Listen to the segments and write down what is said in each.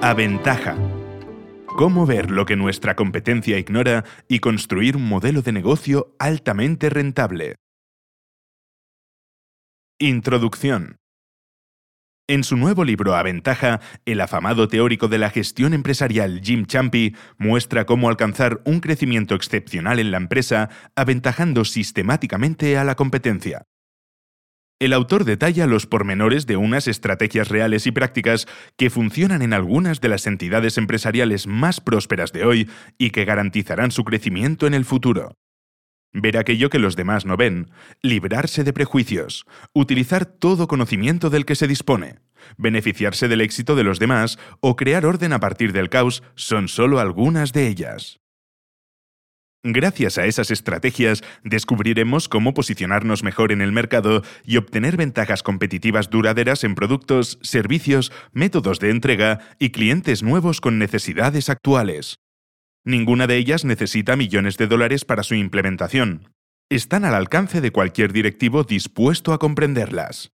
Aventaja. Cómo ver lo que nuestra competencia ignora y construir un modelo de negocio altamente rentable. Introducción. En su nuevo libro Aventaja, el afamado teórico de la gestión empresarial Jim Champy muestra cómo alcanzar un crecimiento excepcional en la empresa aventajando sistemáticamente a la competencia. El autor detalla los pormenores de unas estrategias reales y prácticas que funcionan en algunas de las entidades empresariales más prósperas de hoy y que garantizarán su crecimiento en el futuro ver aquello que los demás no ven, librarse de prejuicios, utilizar todo conocimiento del que se dispone, beneficiarse del éxito de los demás o crear orden a partir del caos son solo algunas de ellas. Gracias a esas estrategias descubriremos cómo posicionarnos mejor en el mercado y obtener ventajas competitivas duraderas en productos, servicios, métodos de entrega y clientes nuevos con necesidades actuales. Ninguna de ellas necesita millones de dólares para su implementación. Están al alcance de cualquier directivo dispuesto a comprenderlas.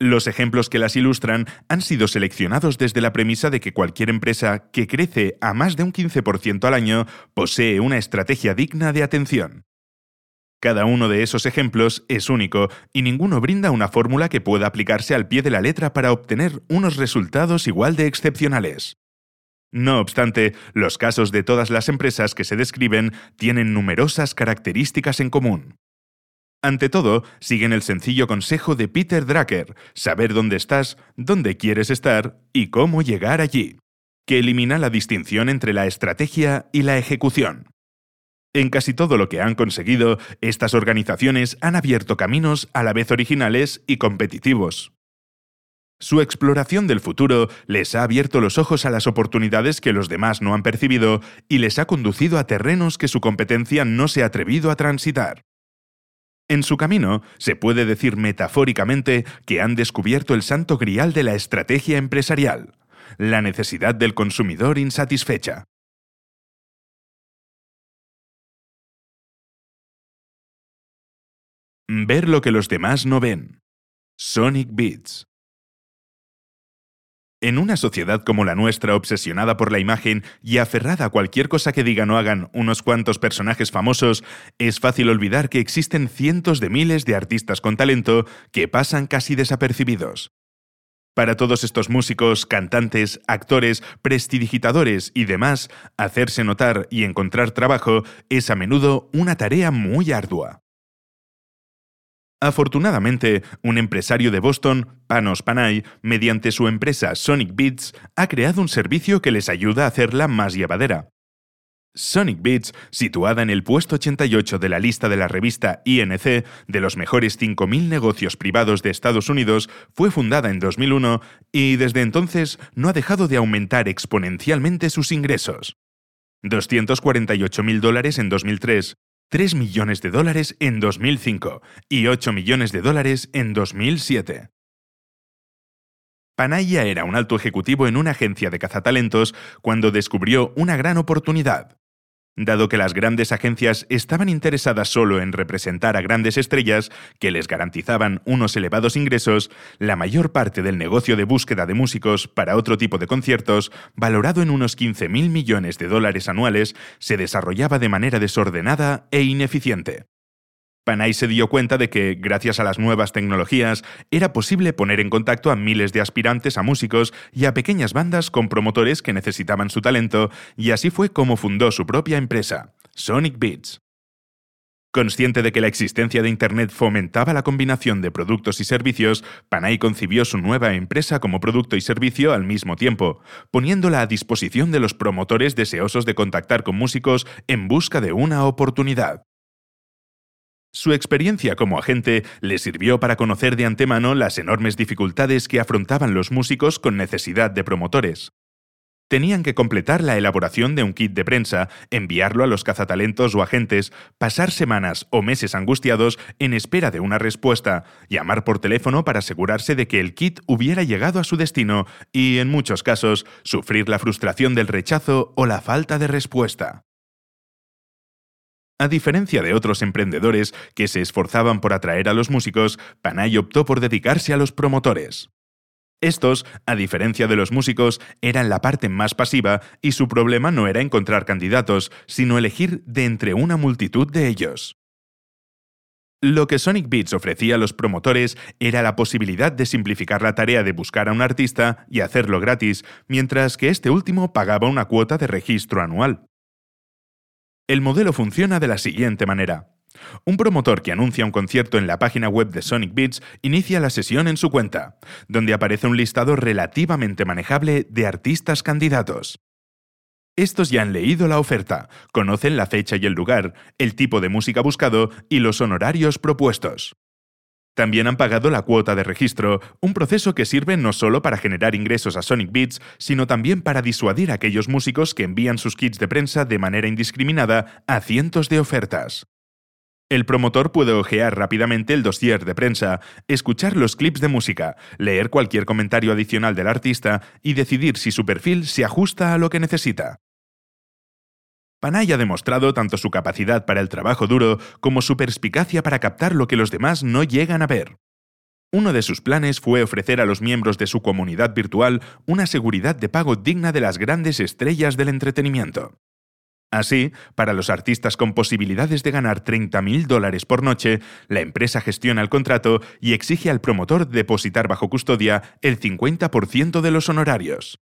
Los ejemplos que las ilustran han sido seleccionados desde la premisa de que cualquier empresa que crece a más de un 15% al año posee una estrategia digna de atención. Cada uno de esos ejemplos es único y ninguno brinda una fórmula que pueda aplicarse al pie de la letra para obtener unos resultados igual de excepcionales. No obstante, los casos de todas las empresas que se describen tienen numerosas características en común. Ante todo, siguen el sencillo consejo de Peter Drucker, saber dónde estás, dónde quieres estar y cómo llegar allí, que elimina la distinción entre la estrategia y la ejecución. En casi todo lo que han conseguido, estas organizaciones han abierto caminos a la vez originales y competitivos. Su exploración del futuro les ha abierto los ojos a las oportunidades que los demás no han percibido y les ha conducido a terrenos que su competencia no se ha atrevido a transitar. En su camino, se puede decir metafóricamente que han descubierto el santo grial de la estrategia empresarial, la necesidad del consumidor insatisfecha. Ver lo que los demás no ven. Sonic Beats. En una sociedad como la nuestra, obsesionada por la imagen y aferrada a cualquier cosa que digan o hagan unos cuantos personajes famosos, es fácil olvidar que existen cientos de miles de artistas con talento que pasan casi desapercibidos. Para todos estos músicos, cantantes, actores, prestidigitadores y demás, hacerse notar y encontrar trabajo es a menudo una tarea muy ardua. Afortunadamente, un empresario de Boston, Panos Panay, mediante su empresa Sonic Beats, ha creado un servicio que les ayuda a hacerla más llevadera. Sonic Beats, situada en el puesto 88 de la lista de la revista INC de los mejores 5.000 negocios privados de Estados Unidos, fue fundada en 2001 y desde entonces no ha dejado de aumentar exponencialmente sus ingresos. 248.000 dólares en 2003, 3 millones de dólares en 2005 y 8 millones de dólares en 2007. Panaya era un alto ejecutivo en una agencia de cazatalentos cuando descubrió una gran oportunidad. Dado que las grandes agencias estaban interesadas solo en representar a grandes estrellas que les garantizaban unos elevados ingresos, la mayor parte del negocio de búsqueda de músicos para otro tipo de conciertos, valorado en unos 15.000 millones de dólares anuales, se desarrollaba de manera desordenada e ineficiente. Panay se dio cuenta de que, gracias a las nuevas tecnologías, era posible poner en contacto a miles de aspirantes a músicos y a pequeñas bandas con promotores que necesitaban su talento, y así fue como fundó su propia empresa, Sonic Beats. Consciente de que la existencia de Internet fomentaba la combinación de productos y servicios, Panay concibió su nueva empresa como producto y servicio al mismo tiempo, poniéndola a disposición de los promotores deseosos de contactar con músicos en busca de una oportunidad. Su experiencia como agente le sirvió para conocer de antemano las enormes dificultades que afrontaban los músicos con necesidad de promotores. Tenían que completar la elaboración de un kit de prensa, enviarlo a los cazatalentos o agentes, pasar semanas o meses angustiados en espera de una respuesta, llamar por teléfono para asegurarse de que el kit hubiera llegado a su destino y, en muchos casos, sufrir la frustración del rechazo o la falta de respuesta. A diferencia de otros emprendedores que se esforzaban por atraer a los músicos, Panay optó por dedicarse a los promotores. Estos, a diferencia de los músicos, eran la parte más pasiva y su problema no era encontrar candidatos, sino elegir de entre una multitud de ellos. Lo que Sonic Beats ofrecía a los promotores era la posibilidad de simplificar la tarea de buscar a un artista y hacerlo gratis, mientras que este último pagaba una cuota de registro anual. El modelo funciona de la siguiente manera. Un promotor que anuncia un concierto en la página web de Sonic Beats inicia la sesión en su cuenta, donde aparece un listado relativamente manejable de artistas candidatos. Estos ya han leído la oferta, conocen la fecha y el lugar, el tipo de música buscado y los honorarios propuestos. También han pagado la cuota de registro, un proceso que sirve no solo para generar ingresos a Sonic Beats, sino también para disuadir a aquellos músicos que envían sus kits de prensa de manera indiscriminada a cientos de ofertas. El promotor puede ojear rápidamente el dossier de prensa, escuchar los clips de música, leer cualquier comentario adicional del artista y decidir si su perfil se ajusta a lo que necesita. Panay ha demostrado tanto su capacidad para el trabajo duro como su perspicacia para captar lo que los demás no llegan a ver. Uno de sus planes fue ofrecer a los miembros de su comunidad virtual una seguridad de pago digna de las grandes estrellas del entretenimiento. Así, para los artistas con posibilidades de ganar 30.000 dólares por noche, la empresa gestiona el contrato y exige al promotor depositar bajo custodia el 50% de los honorarios.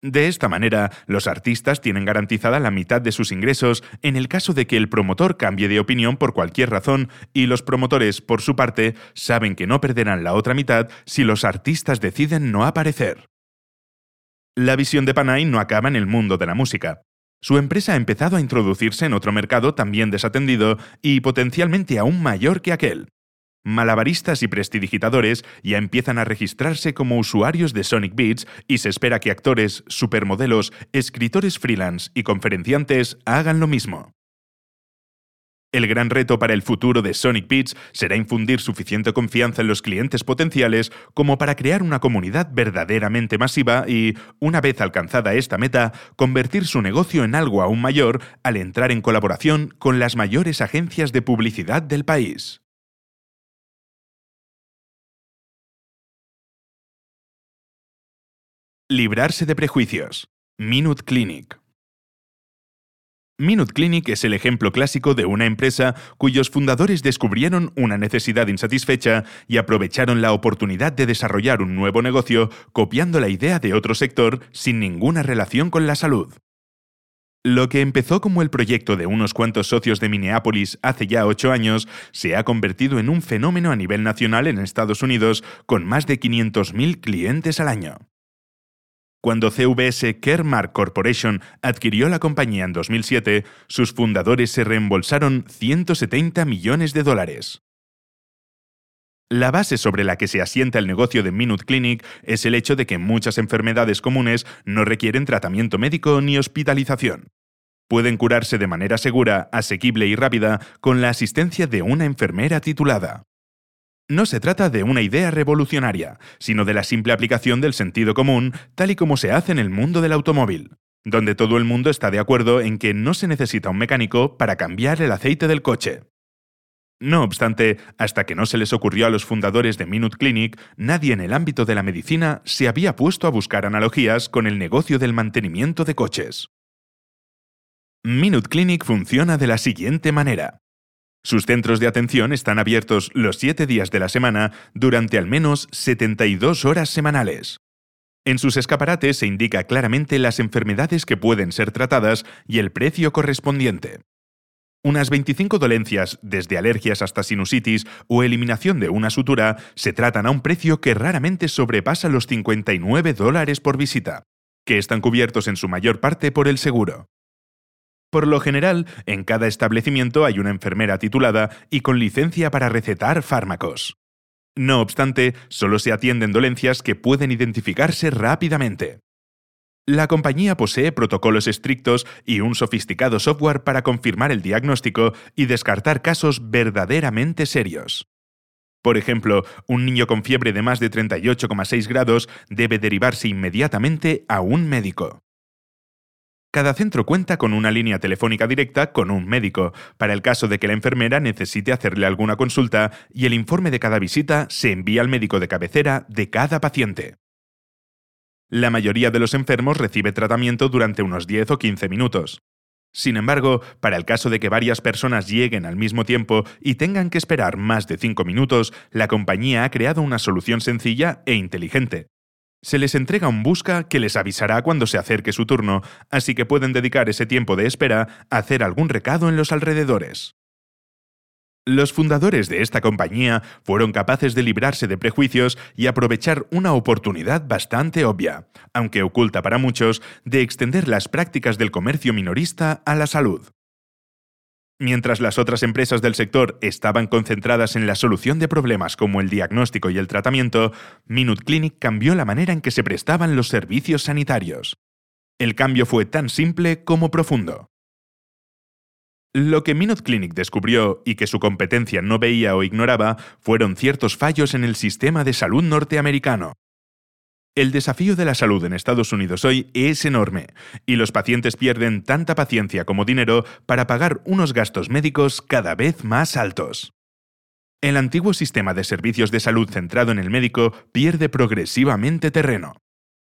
De esta manera, los artistas tienen garantizada la mitad de sus ingresos en el caso de que el promotor cambie de opinión por cualquier razón y los promotores, por su parte, saben que no perderán la otra mitad si los artistas deciden no aparecer. La visión de Panay no acaba en el mundo de la música. Su empresa ha empezado a introducirse en otro mercado también desatendido y potencialmente aún mayor que aquel. Malabaristas y prestidigitadores ya empiezan a registrarse como usuarios de Sonic Beats y se espera que actores, supermodelos, escritores freelance y conferenciantes hagan lo mismo. El gran reto para el futuro de Sonic Beats será infundir suficiente confianza en los clientes potenciales como para crear una comunidad verdaderamente masiva y, una vez alcanzada esta meta, convertir su negocio en algo aún mayor al entrar en colaboración con las mayores agencias de publicidad del país. Librarse de prejuicios. Minute Clinic. Minute Clinic es el ejemplo clásico de una empresa cuyos fundadores descubrieron una necesidad insatisfecha y aprovecharon la oportunidad de desarrollar un nuevo negocio copiando la idea de otro sector sin ninguna relación con la salud. Lo que empezó como el proyecto de unos cuantos socios de Minneapolis hace ya ocho años se ha convertido en un fenómeno a nivel nacional en Estados Unidos con más de 500.000 clientes al año. Cuando CVS Caremark Corporation adquirió la compañía en 2007, sus fundadores se reembolsaron 170 millones de dólares. La base sobre la que se asienta el negocio de Minute Clinic es el hecho de que muchas enfermedades comunes no requieren tratamiento médico ni hospitalización. Pueden curarse de manera segura, asequible y rápida con la asistencia de una enfermera titulada. No se trata de una idea revolucionaria, sino de la simple aplicación del sentido común, tal y como se hace en el mundo del automóvil, donde todo el mundo está de acuerdo en que no se necesita un mecánico para cambiar el aceite del coche. No obstante, hasta que no se les ocurrió a los fundadores de Minute Clinic, nadie en el ámbito de la medicina se había puesto a buscar analogías con el negocio del mantenimiento de coches. Minute Clinic funciona de la siguiente manera. Sus centros de atención están abiertos los siete días de la semana durante al menos 72 horas semanales. En sus escaparates se indica claramente las enfermedades que pueden ser tratadas y el precio correspondiente. Unas 25 dolencias, desde alergias hasta sinusitis o eliminación de una sutura, se tratan a un precio que raramente sobrepasa los 59 dólares por visita, que están cubiertos en su mayor parte por el seguro. Por lo general, en cada establecimiento hay una enfermera titulada y con licencia para recetar fármacos. No obstante, solo se atienden dolencias que pueden identificarse rápidamente. La compañía posee protocolos estrictos y un sofisticado software para confirmar el diagnóstico y descartar casos verdaderamente serios. Por ejemplo, un niño con fiebre de más de 38,6 grados debe derivarse inmediatamente a un médico. Cada centro cuenta con una línea telefónica directa con un médico, para el caso de que la enfermera necesite hacerle alguna consulta y el informe de cada visita se envía al médico de cabecera de cada paciente. La mayoría de los enfermos recibe tratamiento durante unos 10 o 15 minutos. Sin embargo, para el caso de que varias personas lleguen al mismo tiempo y tengan que esperar más de 5 minutos, la compañía ha creado una solución sencilla e inteligente. Se les entrega un busca que les avisará cuando se acerque su turno, así que pueden dedicar ese tiempo de espera a hacer algún recado en los alrededores. Los fundadores de esta compañía fueron capaces de librarse de prejuicios y aprovechar una oportunidad bastante obvia, aunque oculta para muchos, de extender las prácticas del comercio minorista a la salud. Mientras las otras empresas del sector estaban concentradas en la solución de problemas como el diagnóstico y el tratamiento, Minute Clinic cambió la manera en que se prestaban los servicios sanitarios. El cambio fue tan simple como profundo. Lo que Minute Clinic descubrió y que su competencia no veía o ignoraba fueron ciertos fallos en el sistema de salud norteamericano. El desafío de la salud en Estados Unidos hoy es enorme, y los pacientes pierden tanta paciencia como dinero para pagar unos gastos médicos cada vez más altos. El antiguo sistema de servicios de salud centrado en el médico pierde progresivamente terreno.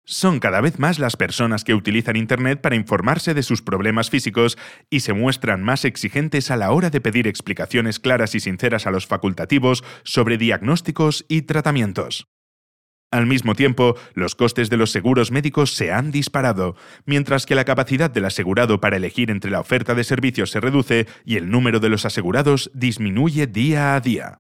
Son cada vez más las personas que utilizan Internet para informarse de sus problemas físicos y se muestran más exigentes a la hora de pedir explicaciones claras y sinceras a los facultativos sobre diagnósticos y tratamientos. Al mismo tiempo, los costes de los seguros médicos se han disparado, mientras que la capacidad del asegurado para elegir entre la oferta de servicios se reduce y el número de los asegurados disminuye día a día.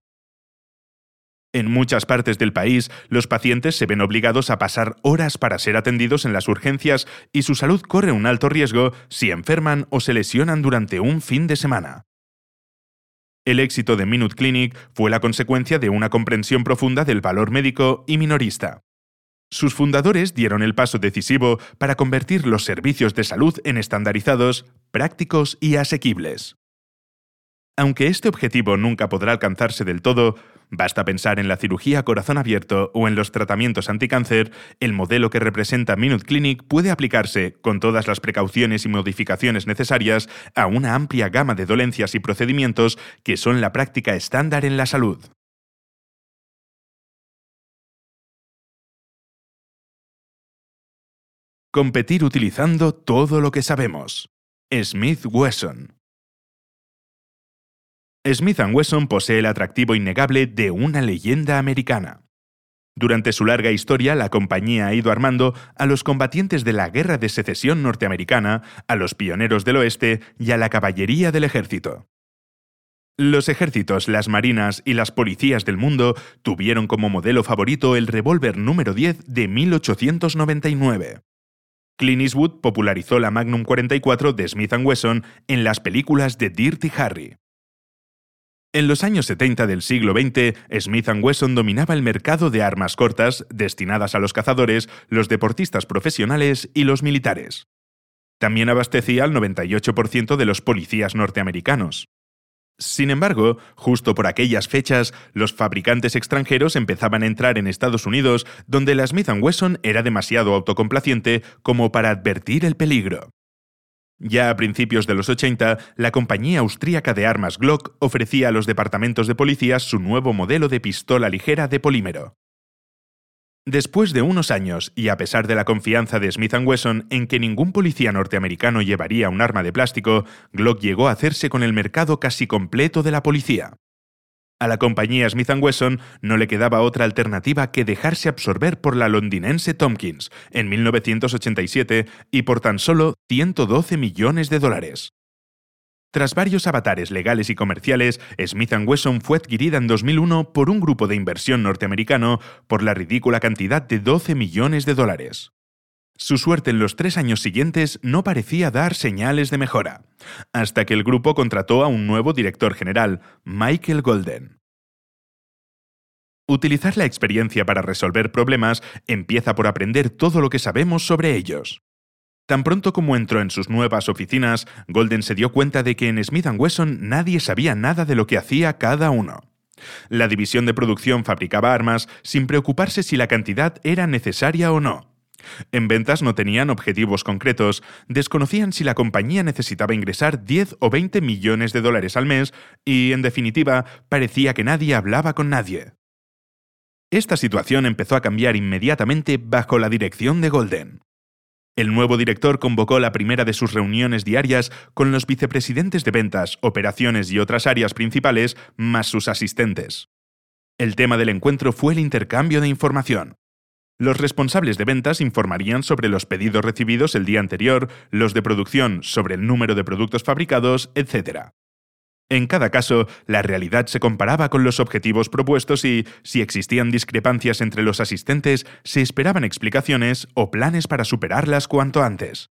En muchas partes del país, los pacientes se ven obligados a pasar horas para ser atendidos en las urgencias y su salud corre un alto riesgo si enferman o se lesionan durante un fin de semana. El éxito de Minute Clinic fue la consecuencia de una comprensión profunda del valor médico y minorista. Sus fundadores dieron el paso decisivo para convertir los servicios de salud en estandarizados, prácticos y asequibles. Aunque este objetivo nunca podrá alcanzarse del todo, basta pensar en la cirugía corazón abierto o en los tratamientos anticáncer, el modelo que representa Minute Clinic puede aplicarse, con todas las precauciones y modificaciones necesarias, a una amplia gama de dolencias y procedimientos que son la práctica estándar en la salud. Competir utilizando todo lo que sabemos. Smith Wesson Smith Wesson posee el atractivo innegable de una leyenda americana. Durante su larga historia, la compañía ha ido armando a los combatientes de la Guerra de Secesión norteamericana, a los pioneros del oeste y a la caballería del ejército. Los ejércitos, las marinas y las policías del mundo tuvieron como modelo favorito el revólver número 10 de 1899. Clint Eastwood popularizó la Magnum 44 de Smith Wesson en las películas de Dirty Harry. En los años 70 del siglo XX, Smith Wesson dominaba el mercado de armas cortas destinadas a los cazadores, los deportistas profesionales y los militares. También abastecía al 98% de los policías norteamericanos. Sin embargo, justo por aquellas fechas, los fabricantes extranjeros empezaban a entrar en Estados Unidos, donde la Smith Wesson era demasiado autocomplaciente como para advertir el peligro. Ya a principios de los 80, la compañía austríaca de armas Glock ofrecía a los departamentos de policía su nuevo modelo de pistola ligera de polímero. Después de unos años, y a pesar de la confianza de Smith Wesson en que ningún policía norteamericano llevaría un arma de plástico, Glock llegó a hacerse con el mercado casi completo de la policía. A la compañía Smith Wesson no le quedaba otra alternativa que dejarse absorber por la londinense Tompkins en 1987 y por tan solo 112 millones de dólares. Tras varios avatares legales y comerciales, Smith Wesson fue adquirida en 2001 por un grupo de inversión norteamericano por la ridícula cantidad de 12 millones de dólares. Su suerte en los tres años siguientes no parecía dar señales de mejora, hasta que el grupo contrató a un nuevo director general, Michael Golden. Utilizar la experiencia para resolver problemas empieza por aprender todo lo que sabemos sobre ellos. Tan pronto como entró en sus nuevas oficinas, Golden se dio cuenta de que en Smith Wesson nadie sabía nada de lo que hacía cada uno. La división de producción fabricaba armas sin preocuparse si la cantidad era necesaria o no. En ventas no tenían objetivos concretos, desconocían si la compañía necesitaba ingresar 10 o 20 millones de dólares al mes y, en definitiva, parecía que nadie hablaba con nadie. Esta situación empezó a cambiar inmediatamente bajo la dirección de Golden. El nuevo director convocó la primera de sus reuniones diarias con los vicepresidentes de ventas, operaciones y otras áreas principales, más sus asistentes. El tema del encuentro fue el intercambio de información. Los responsables de ventas informarían sobre los pedidos recibidos el día anterior, los de producción sobre el número de productos fabricados, etc. En cada caso, la realidad se comparaba con los objetivos propuestos y, si existían discrepancias entre los asistentes, se esperaban explicaciones o planes para superarlas cuanto antes.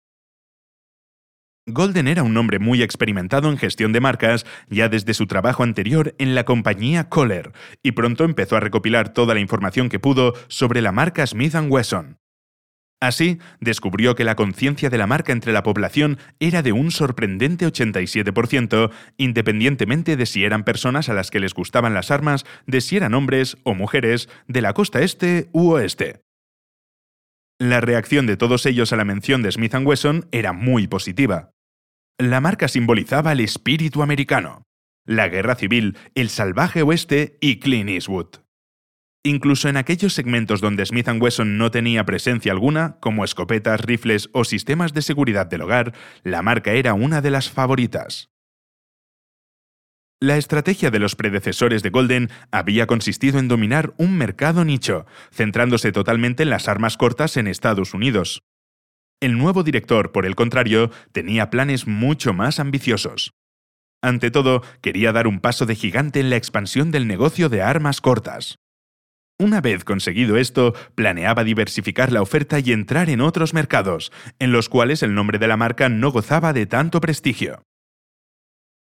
Golden era un hombre muy experimentado en gestión de marcas ya desde su trabajo anterior en la compañía Kohler, y pronto empezó a recopilar toda la información que pudo sobre la marca Smith ⁇ Wesson. Así, descubrió que la conciencia de la marca entre la población era de un sorprendente 87%, independientemente de si eran personas a las que les gustaban las armas, de si eran hombres o mujeres, de la costa este u oeste. La reacción de todos ellos a la mención de Smith Wesson era muy positiva. La marca simbolizaba el espíritu americano, la guerra civil, el salvaje oeste y Clint Eastwood. Incluso en aquellos segmentos donde Smith Wesson no tenía presencia alguna, como escopetas, rifles o sistemas de seguridad del hogar, la marca era una de las favoritas. La estrategia de los predecesores de Golden había consistido en dominar un mercado nicho, centrándose totalmente en las armas cortas en Estados Unidos. El nuevo director, por el contrario, tenía planes mucho más ambiciosos. Ante todo, quería dar un paso de gigante en la expansión del negocio de armas cortas. Una vez conseguido esto, planeaba diversificar la oferta y entrar en otros mercados, en los cuales el nombre de la marca no gozaba de tanto prestigio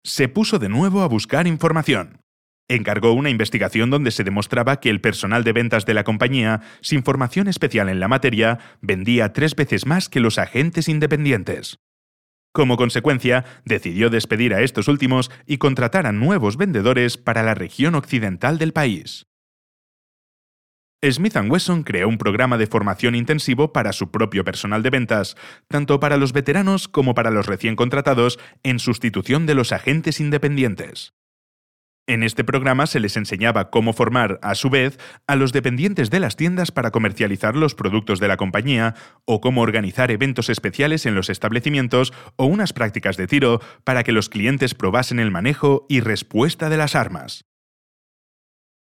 se puso de nuevo a buscar información. Encargó una investigación donde se demostraba que el personal de ventas de la compañía, sin formación especial en la materia, vendía tres veces más que los agentes independientes. Como consecuencia, decidió despedir a estos últimos y contratar a nuevos vendedores para la región occidental del país. Smith Wesson creó un programa de formación intensivo para su propio personal de ventas, tanto para los veteranos como para los recién contratados, en sustitución de los agentes independientes. En este programa se les enseñaba cómo formar, a su vez, a los dependientes de las tiendas para comercializar los productos de la compañía, o cómo organizar eventos especiales en los establecimientos o unas prácticas de tiro para que los clientes probasen el manejo y respuesta de las armas.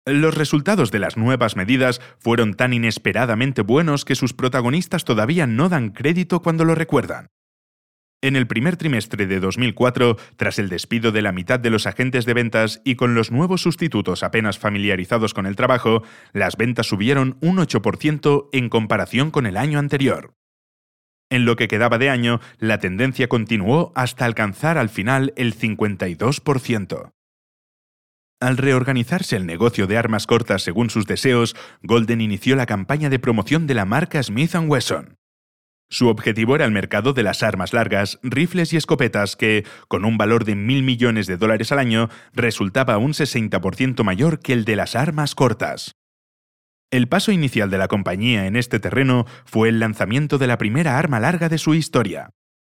Los resultados de las nuevas medidas fueron tan inesperadamente buenos que sus protagonistas todavía no dan crédito cuando lo recuerdan. En el primer trimestre de 2004, tras el despido de la mitad de los agentes de ventas y con los nuevos sustitutos apenas familiarizados con el trabajo, las ventas subieron un 8% en comparación con el año anterior. En lo que quedaba de año, la tendencia continuó hasta alcanzar al final el 52%. Al reorganizarse el negocio de armas cortas según sus deseos, Golden inició la campaña de promoción de la marca Smith ⁇ Wesson. Su objetivo era el mercado de las armas largas, rifles y escopetas que, con un valor de mil millones de dólares al año, resultaba un 60% mayor que el de las armas cortas. El paso inicial de la compañía en este terreno fue el lanzamiento de la primera arma larga de su historia,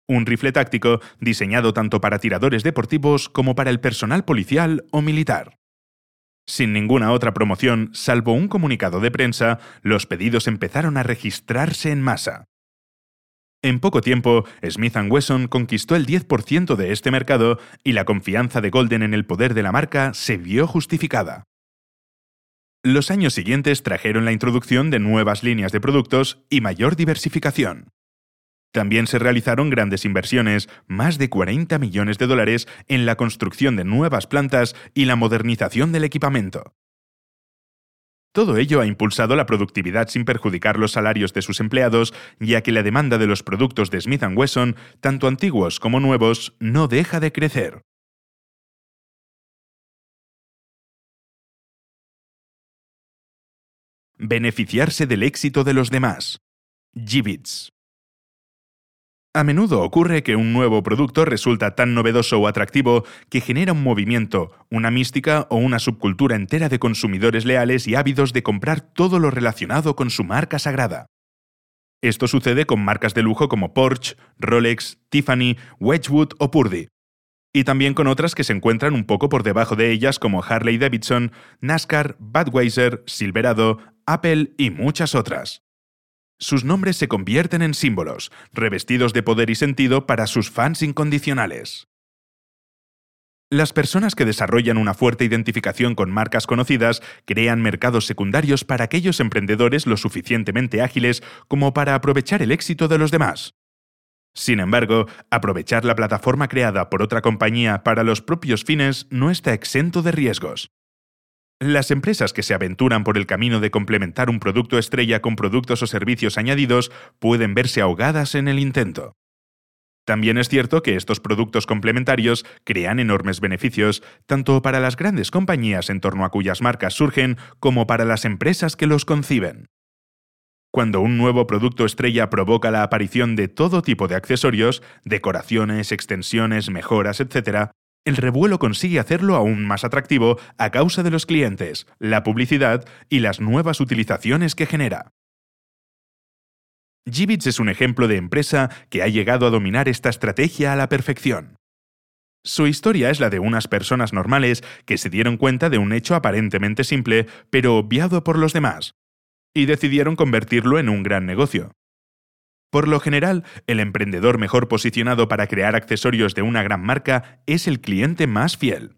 un rifle táctico diseñado tanto para tiradores deportivos como para el personal policial o militar. Sin ninguna otra promoción, salvo un comunicado de prensa, los pedidos empezaron a registrarse en masa. En poco tiempo, Smith Wesson conquistó el 10% de este mercado y la confianza de Golden en el poder de la marca se vio justificada. Los años siguientes trajeron la introducción de nuevas líneas de productos y mayor diversificación. También se realizaron grandes inversiones, más de 40 millones de dólares, en la construcción de nuevas plantas y la modernización del equipamiento. Todo ello ha impulsado la productividad sin perjudicar los salarios de sus empleados, ya que la demanda de los productos de Smith ⁇ Wesson, tanto antiguos como nuevos, no deja de crecer. Beneficiarse del éxito de los demás. Gibbets. A menudo ocurre que un nuevo producto resulta tan novedoso o atractivo que genera un movimiento, una mística o una subcultura entera de consumidores leales y ávidos de comprar todo lo relacionado con su marca sagrada. Esto sucede con marcas de lujo como Porsche, Rolex, Tiffany, Wedgwood o Purdy. Y también con otras que se encuentran un poco por debajo de ellas como Harley Davidson, NASCAR, Budweiser, Silverado, Apple y muchas otras. Sus nombres se convierten en símbolos, revestidos de poder y sentido para sus fans incondicionales. Las personas que desarrollan una fuerte identificación con marcas conocidas crean mercados secundarios para aquellos emprendedores lo suficientemente ágiles como para aprovechar el éxito de los demás. Sin embargo, aprovechar la plataforma creada por otra compañía para los propios fines no está exento de riesgos. Las empresas que se aventuran por el camino de complementar un producto estrella con productos o servicios añadidos pueden verse ahogadas en el intento. También es cierto que estos productos complementarios crean enormes beneficios, tanto para las grandes compañías en torno a cuyas marcas surgen, como para las empresas que los conciben. Cuando un nuevo producto estrella provoca la aparición de todo tipo de accesorios, decoraciones, extensiones, mejoras, etc., el revuelo consigue hacerlo aún más atractivo a causa de los clientes, la publicidad y las nuevas utilizaciones que genera. Gibbets es un ejemplo de empresa que ha llegado a dominar esta estrategia a la perfección. Su historia es la de unas personas normales que se dieron cuenta de un hecho aparentemente simple, pero obviado por los demás, y decidieron convertirlo en un gran negocio. Por lo general, el emprendedor mejor posicionado para crear accesorios de una gran marca es el cliente más fiel.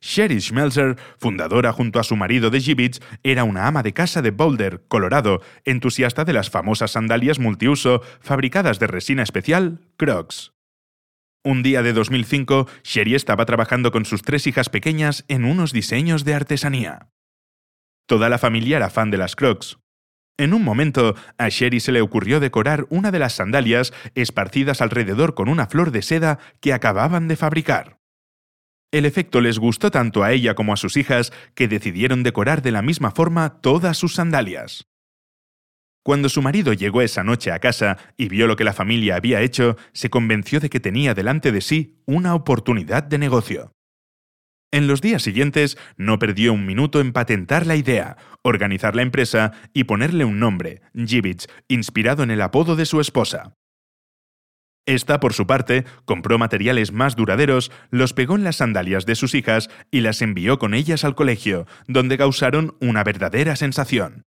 Sherry Schmelzer, fundadora junto a su marido de Gibbets, era una ama de casa de Boulder, Colorado, entusiasta de las famosas sandalias multiuso fabricadas de resina especial Crocs. Un día de 2005, Sherry estaba trabajando con sus tres hijas pequeñas en unos diseños de artesanía. Toda la familia era fan de las Crocs. En un momento, a Sherry se le ocurrió decorar una de las sandalias esparcidas alrededor con una flor de seda que acababan de fabricar. El efecto les gustó tanto a ella como a sus hijas que decidieron decorar de la misma forma todas sus sandalias. Cuando su marido llegó esa noche a casa y vio lo que la familia había hecho, se convenció de que tenía delante de sí una oportunidad de negocio. En los días siguientes no perdió un minuto en patentar la idea, organizar la empresa y ponerle un nombre, Gibbets, inspirado en el apodo de su esposa. Esta, por su parte, compró materiales más duraderos, los pegó en las sandalias de sus hijas y las envió con ellas al colegio, donde causaron una verdadera sensación.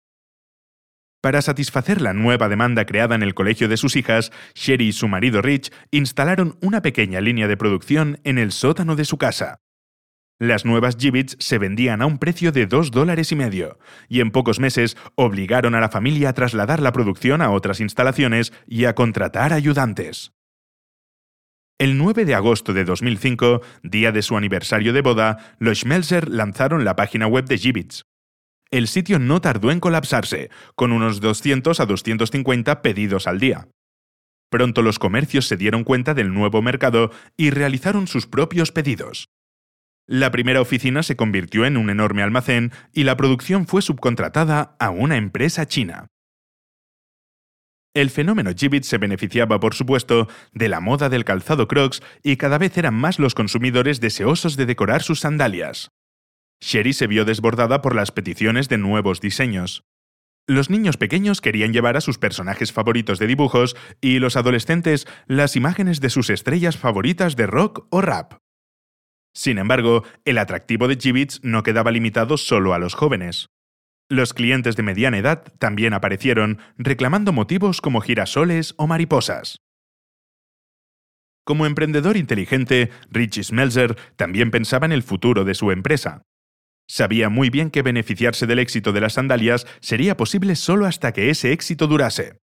Para satisfacer la nueva demanda creada en el colegio de sus hijas, Sherry y su marido Rich instalaron una pequeña línea de producción en el sótano de su casa. Las nuevas Gibbets se vendían a un precio de dos dólares y medio, y en pocos meses obligaron a la familia a trasladar la producción a otras instalaciones y a contratar ayudantes. El 9 de agosto de 2005, día de su aniversario de boda, los Schmelzer lanzaron la página web de Gibbets. El sitio no tardó en colapsarse, con unos 200 a 250 pedidos al día. Pronto los comercios se dieron cuenta del nuevo mercado y realizaron sus propios pedidos. La primera oficina se convirtió en un enorme almacén y la producción fue subcontratada a una empresa china. El fenómeno Gibbet se beneficiaba, por supuesto, de la moda del calzado Crocs y cada vez eran más los consumidores deseosos de decorar sus sandalias. Sherry se vio desbordada por las peticiones de nuevos diseños. Los niños pequeños querían llevar a sus personajes favoritos de dibujos y los adolescentes las imágenes de sus estrellas favoritas de rock o rap. Sin embargo, el atractivo de Gibbets no quedaba limitado solo a los jóvenes. Los clientes de mediana edad también aparecieron reclamando motivos como girasoles o mariposas. Como emprendedor inteligente, Richie Smelzer también pensaba en el futuro de su empresa. Sabía muy bien que beneficiarse del éxito de las sandalias sería posible solo hasta que ese éxito durase.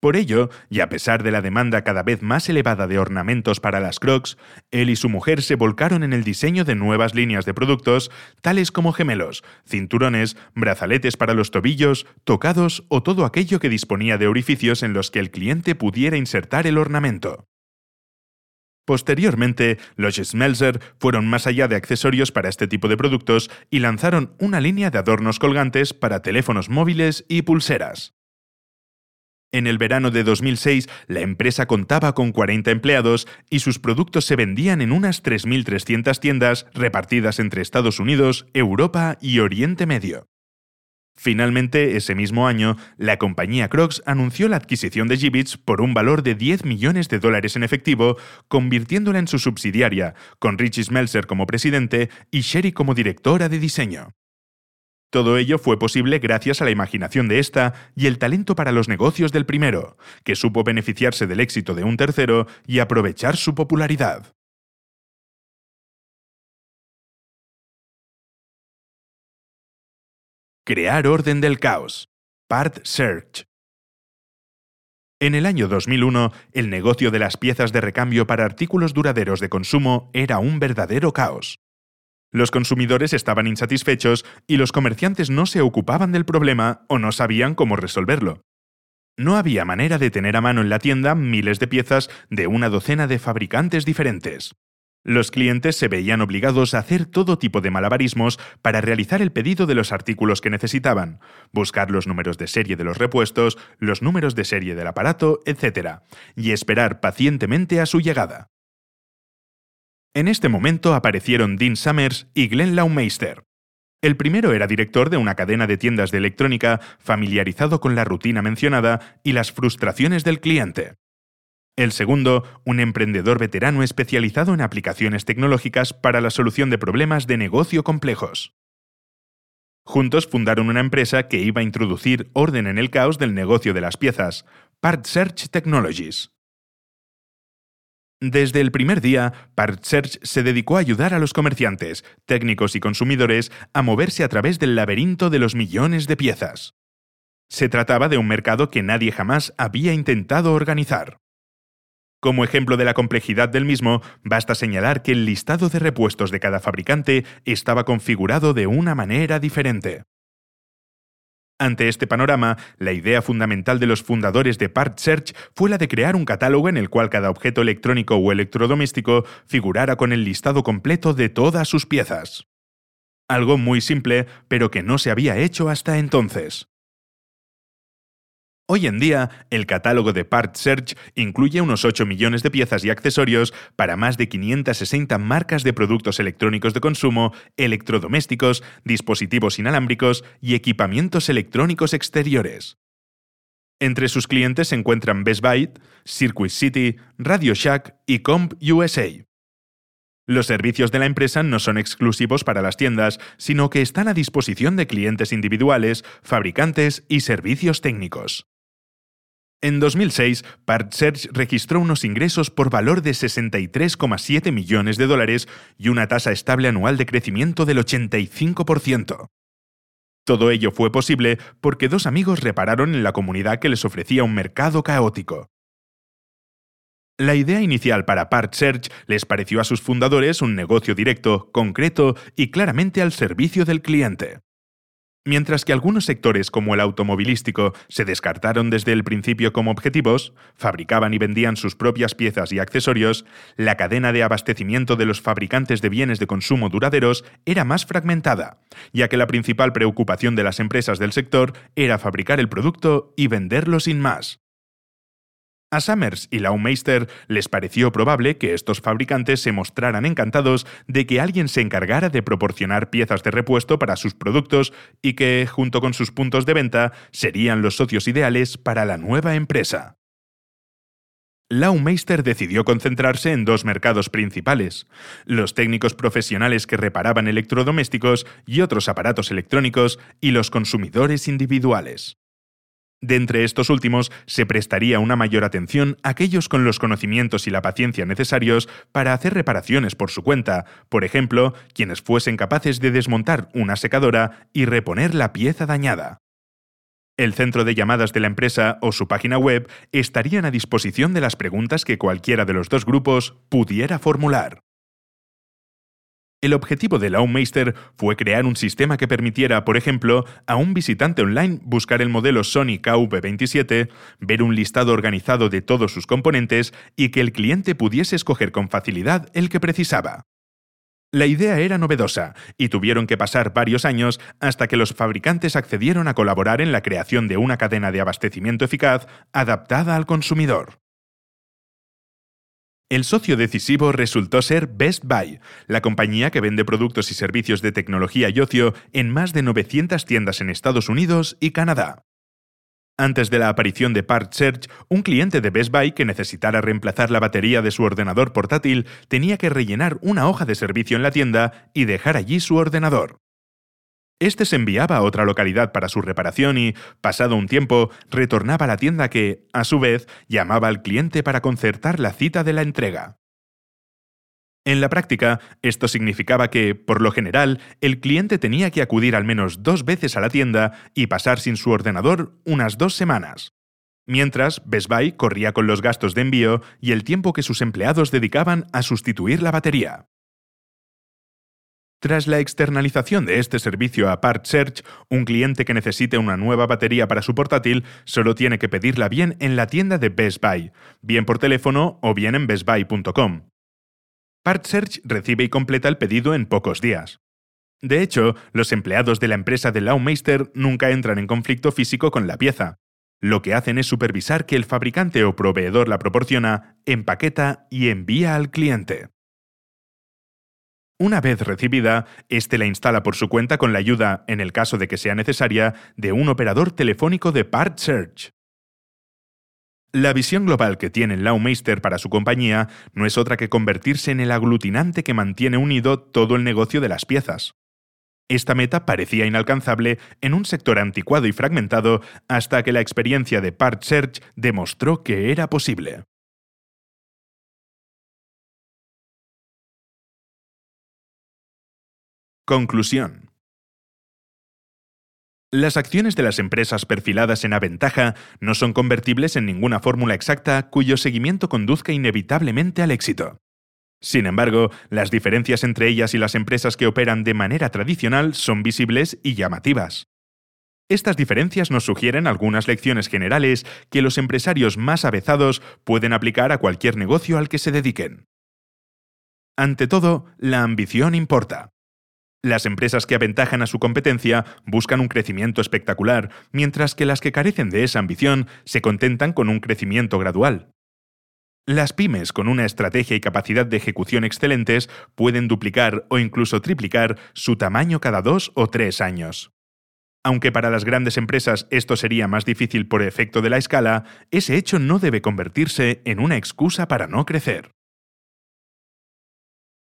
Por ello, y a pesar de la demanda cada vez más elevada de ornamentos para las Crocs, él y su mujer se volcaron en el diseño de nuevas líneas de productos, tales como gemelos, cinturones, brazaletes para los tobillos, tocados o todo aquello que disponía de orificios en los que el cliente pudiera insertar el ornamento. Posteriormente, los Schmelzer fueron más allá de accesorios para este tipo de productos y lanzaron una línea de adornos colgantes para teléfonos móviles y pulseras. En el verano de 2006, la empresa contaba con 40 empleados y sus productos se vendían en unas 3.300 tiendas repartidas entre Estados Unidos, Europa y Oriente Medio. Finalmente, ese mismo año, la compañía Crocs anunció la adquisición de Gibbets por un valor de 10 millones de dólares en efectivo, convirtiéndola en su subsidiaria, con Richie Smelser como presidente y Sherry como directora de diseño. Todo ello fue posible gracias a la imaginación de esta y el talento para los negocios del primero, que supo beneficiarse del éxito de un tercero y aprovechar su popularidad. Crear orden del caos. Part Search. En el año 2001, el negocio de las piezas de recambio para artículos duraderos de consumo era un verdadero caos. Los consumidores estaban insatisfechos y los comerciantes no se ocupaban del problema o no sabían cómo resolverlo. No había manera de tener a mano en la tienda miles de piezas de una docena de fabricantes diferentes. Los clientes se veían obligados a hacer todo tipo de malabarismos para realizar el pedido de los artículos que necesitaban, buscar los números de serie de los repuestos, los números de serie del aparato, etc., y esperar pacientemente a su llegada. En este momento aparecieron Dean Summers y Glenn Laumeister. El primero era director de una cadena de tiendas de electrónica familiarizado con la rutina mencionada y las frustraciones del cliente. El segundo, un emprendedor veterano especializado en aplicaciones tecnológicas para la solución de problemas de negocio complejos. Juntos fundaron una empresa que iba a introducir orden en el caos del negocio de las piezas, Part Search Technologies. Desde el primer día, PartSearch se dedicó a ayudar a los comerciantes, técnicos y consumidores a moverse a través del laberinto de los millones de piezas. Se trataba de un mercado que nadie jamás había intentado organizar. Como ejemplo de la complejidad del mismo, basta señalar que el listado de repuestos de cada fabricante estaba configurado de una manera diferente. Ante este panorama, la idea fundamental de los fundadores de PartSearch fue la de crear un catálogo en el cual cada objeto electrónico o electrodoméstico figurara con el listado completo de todas sus piezas. Algo muy simple, pero que no se había hecho hasta entonces. Hoy en día, el catálogo de Part Search incluye unos 8 millones de piezas y accesorios para más de 560 marcas de productos electrónicos de consumo, electrodomésticos, dispositivos inalámbricos y equipamientos electrónicos exteriores. Entre sus clientes se encuentran Best Buy, Circuit City, Radio Shack y Comp USA. Los servicios de la empresa no son exclusivos para las tiendas, sino que están a disposición de clientes individuales, fabricantes y servicios técnicos. En 2006, PartSearch registró unos ingresos por valor de 63,7 millones de dólares y una tasa estable anual de crecimiento del 85%. Todo ello fue posible porque dos amigos repararon en la comunidad que les ofrecía un mercado caótico. La idea inicial para PartSearch les pareció a sus fundadores un negocio directo, concreto y claramente al servicio del cliente. Mientras que algunos sectores como el automovilístico se descartaron desde el principio como objetivos, fabricaban y vendían sus propias piezas y accesorios, la cadena de abastecimiento de los fabricantes de bienes de consumo duraderos era más fragmentada, ya que la principal preocupación de las empresas del sector era fabricar el producto y venderlo sin más. A Summers y Laumeister les pareció probable que estos fabricantes se mostraran encantados de que alguien se encargara de proporcionar piezas de repuesto para sus productos y que, junto con sus puntos de venta, serían los socios ideales para la nueva empresa. Laumeister decidió concentrarse en dos mercados principales, los técnicos profesionales que reparaban electrodomésticos y otros aparatos electrónicos y los consumidores individuales. De entre estos últimos, se prestaría una mayor atención a aquellos con los conocimientos y la paciencia necesarios para hacer reparaciones por su cuenta, por ejemplo, quienes fuesen capaces de desmontar una secadora y reponer la pieza dañada. El centro de llamadas de la empresa o su página web estarían a disposición de las preguntas que cualquiera de los dos grupos pudiera formular. El objetivo de Laumeister fue crear un sistema que permitiera, por ejemplo, a un visitante online buscar el modelo Sony KV27, ver un listado organizado de todos sus componentes y que el cliente pudiese escoger con facilidad el que precisaba. La idea era novedosa y tuvieron que pasar varios años hasta que los fabricantes accedieron a colaborar en la creación de una cadena de abastecimiento eficaz adaptada al consumidor. El socio decisivo resultó ser Best Buy, la compañía que vende productos y servicios de tecnología y ocio en más de 900 tiendas en Estados Unidos y Canadá. Antes de la aparición de Part Search, un cliente de Best Buy que necesitara reemplazar la batería de su ordenador portátil tenía que rellenar una hoja de servicio en la tienda y dejar allí su ordenador. Este se enviaba a otra localidad para su reparación y, pasado un tiempo, retornaba a la tienda que, a su vez, llamaba al cliente para concertar la cita de la entrega. En la práctica, esto significaba que, por lo general, el cliente tenía que acudir al menos dos veces a la tienda y pasar sin su ordenador unas dos semanas. Mientras, Best Buy corría con los gastos de envío y el tiempo que sus empleados dedicaban a sustituir la batería. Tras la externalización de este servicio a Part Search, un cliente que necesite una nueva batería para su portátil solo tiene que pedirla bien en la tienda de Best Buy, bien por teléfono o bien en bestbuy.com. Part Search recibe y completa el pedido en pocos días. De hecho, los empleados de la empresa de Laumeister nunca entran en conflicto físico con la pieza. Lo que hacen es supervisar que el fabricante o proveedor la proporciona, empaqueta y envía al cliente. Una vez recibida, éste la instala por su cuenta con la ayuda, en el caso de que sea necesaria, de un operador telefónico de Part Search. La visión global que tiene Laumeister para su compañía no es otra que convertirse en el aglutinante que mantiene unido todo el negocio de las piezas. Esta meta parecía inalcanzable en un sector anticuado y fragmentado hasta que la experiencia de Part Search demostró que era posible. Conclusión. Las acciones de las empresas perfiladas en Aventaja no son convertibles en ninguna fórmula exacta cuyo seguimiento conduzca inevitablemente al éxito. Sin embargo, las diferencias entre ellas y las empresas que operan de manera tradicional son visibles y llamativas. Estas diferencias nos sugieren algunas lecciones generales que los empresarios más avezados pueden aplicar a cualquier negocio al que se dediquen. Ante todo, la ambición importa. Las empresas que aventajan a su competencia buscan un crecimiento espectacular, mientras que las que carecen de esa ambición se contentan con un crecimiento gradual. Las pymes con una estrategia y capacidad de ejecución excelentes pueden duplicar o incluso triplicar su tamaño cada dos o tres años. Aunque para las grandes empresas esto sería más difícil por efecto de la escala, ese hecho no debe convertirse en una excusa para no crecer.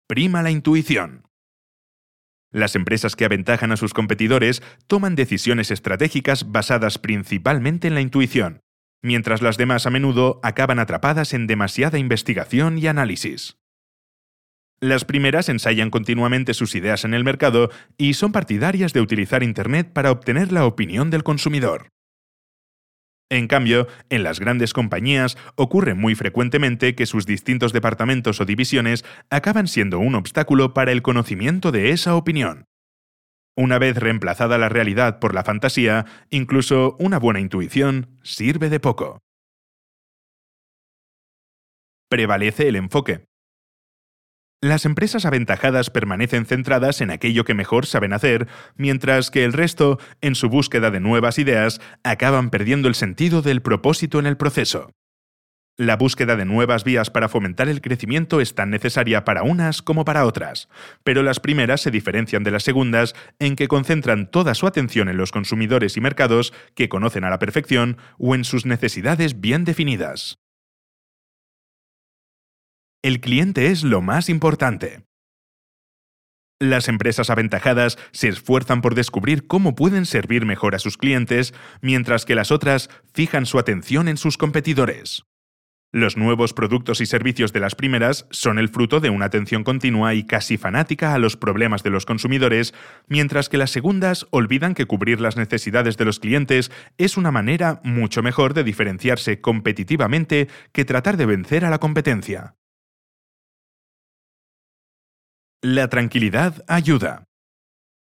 Prima la intuición. Las empresas que aventajan a sus competidores toman decisiones estratégicas basadas principalmente en la intuición, mientras las demás a menudo acaban atrapadas en demasiada investigación y análisis. Las primeras ensayan continuamente sus ideas en el mercado y son partidarias de utilizar Internet para obtener la opinión del consumidor. En cambio, en las grandes compañías ocurre muy frecuentemente que sus distintos departamentos o divisiones acaban siendo un obstáculo para el conocimiento de esa opinión. Una vez reemplazada la realidad por la fantasía, incluso una buena intuición sirve de poco. Prevalece el enfoque. Las empresas aventajadas permanecen centradas en aquello que mejor saben hacer, mientras que el resto, en su búsqueda de nuevas ideas, acaban perdiendo el sentido del propósito en el proceso. La búsqueda de nuevas vías para fomentar el crecimiento es tan necesaria para unas como para otras, pero las primeras se diferencian de las segundas en que concentran toda su atención en los consumidores y mercados que conocen a la perfección o en sus necesidades bien definidas. El cliente es lo más importante. Las empresas aventajadas se esfuerzan por descubrir cómo pueden servir mejor a sus clientes, mientras que las otras fijan su atención en sus competidores. Los nuevos productos y servicios de las primeras son el fruto de una atención continua y casi fanática a los problemas de los consumidores, mientras que las segundas olvidan que cubrir las necesidades de los clientes es una manera mucho mejor de diferenciarse competitivamente que tratar de vencer a la competencia. La tranquilidad ayuda.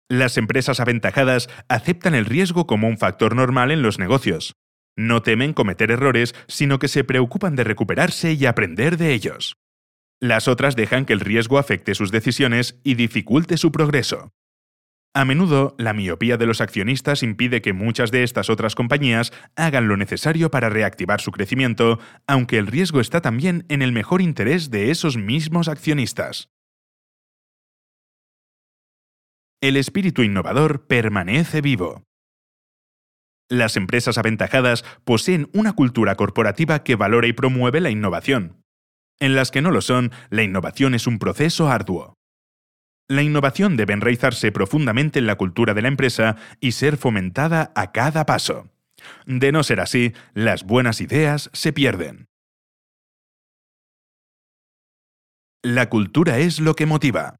Las empresas aventajadas aceptan el riesgo como un factor normal en los negocios. No temen cometer errores, sino que se preocupan de recuperarse y aprender de ellos. Las otras dejan que el riesgo afecte sus decisiones y dificulte su progreso. A menudo, la miopía de los accionistas impide que muchas de estas otras compañías hagan lo necesario para reactivar su crecimiento, aunque el riesgo está también en el mejor interés de esos mismos accionistas. El espíritu innovador permanece vivo. Las empresas aventajadas poseen una cultura corporativa que valora y promueve la innovación. En las que no lo son, la innovación es un proceso arduo. La innovación debe enraizarse profundamente en la cultura de la empresa y ser fomentada a cada paso. De no ser así, las buenas ideas se pierden. La cultura es lo que motiva.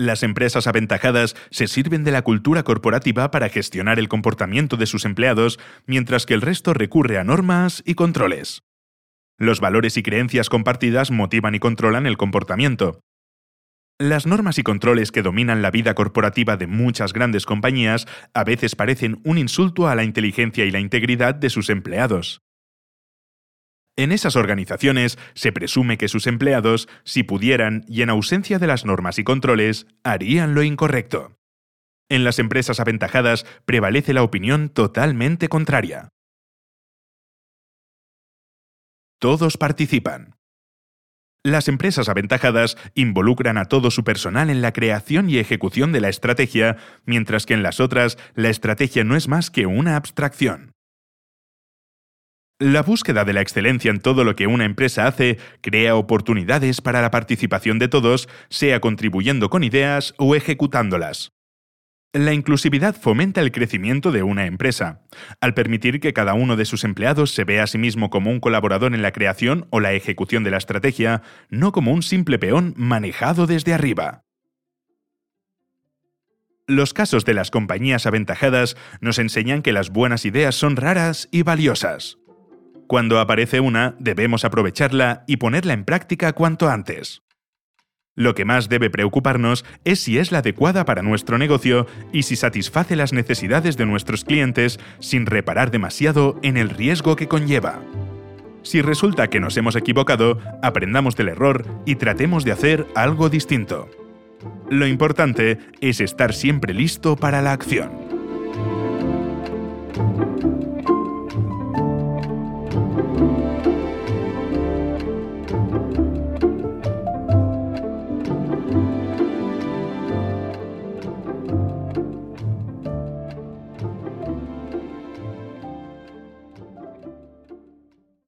Las empresas aventajadas se sirven de la cultura corporativa para gestionar el comportamiento de sus empleados, mientras que el resto recurre a normas y controles. Los valores y creencias compartidas motivan y controlan el comportamiento. Las normas y controles que dominan la vida corporativa de muchas grandes compañías a veces parecen un insulto a la inteligencia y la integridad de sus empleados. En esas organizaciones se presume que sus empleados, si pudieran y en ausencia de las normas y controles, harían lo incorrecto. En las empresas aventajadas prevalece la opinión totalmente contraria. Todos participan. Las empresas aventajadas involucran a todo su personal en la creación y ejecución de la estrategia, mientras que en las otras la estrategia no es más que una abstracción. La búsqueda de la excelencia en todo lo que una empresa hace crea oportunidades para la participación de todos, sea contribuyendo con ideas o ejecutándolas. La inclusividad fomenta el crecimiento de una empresa, al permitir que cada uno de sus empleados se vea a sí mismo como un colaborador en la creación o la ejecución de la estrategia, no como un simple peón manejado desde arriba. Los casos de las compañías aventajadas nos enseñan que las buenas ideas son raras y valiosas. Cuando aparece una, debemos aprovecharla y ponerla en práctica cuanto antes. Lo que más debe preocuparnos es si es la adecuada para nuestro negocio y si satisface las necesidades de nuestros clientes sin reparar demasiado en el riesgo que conlleva. Si resulta que nos hemos equivocado, aprendamos del error y tratemos de hacer algo distinto. Lo importante es estar siempre listo para la acción.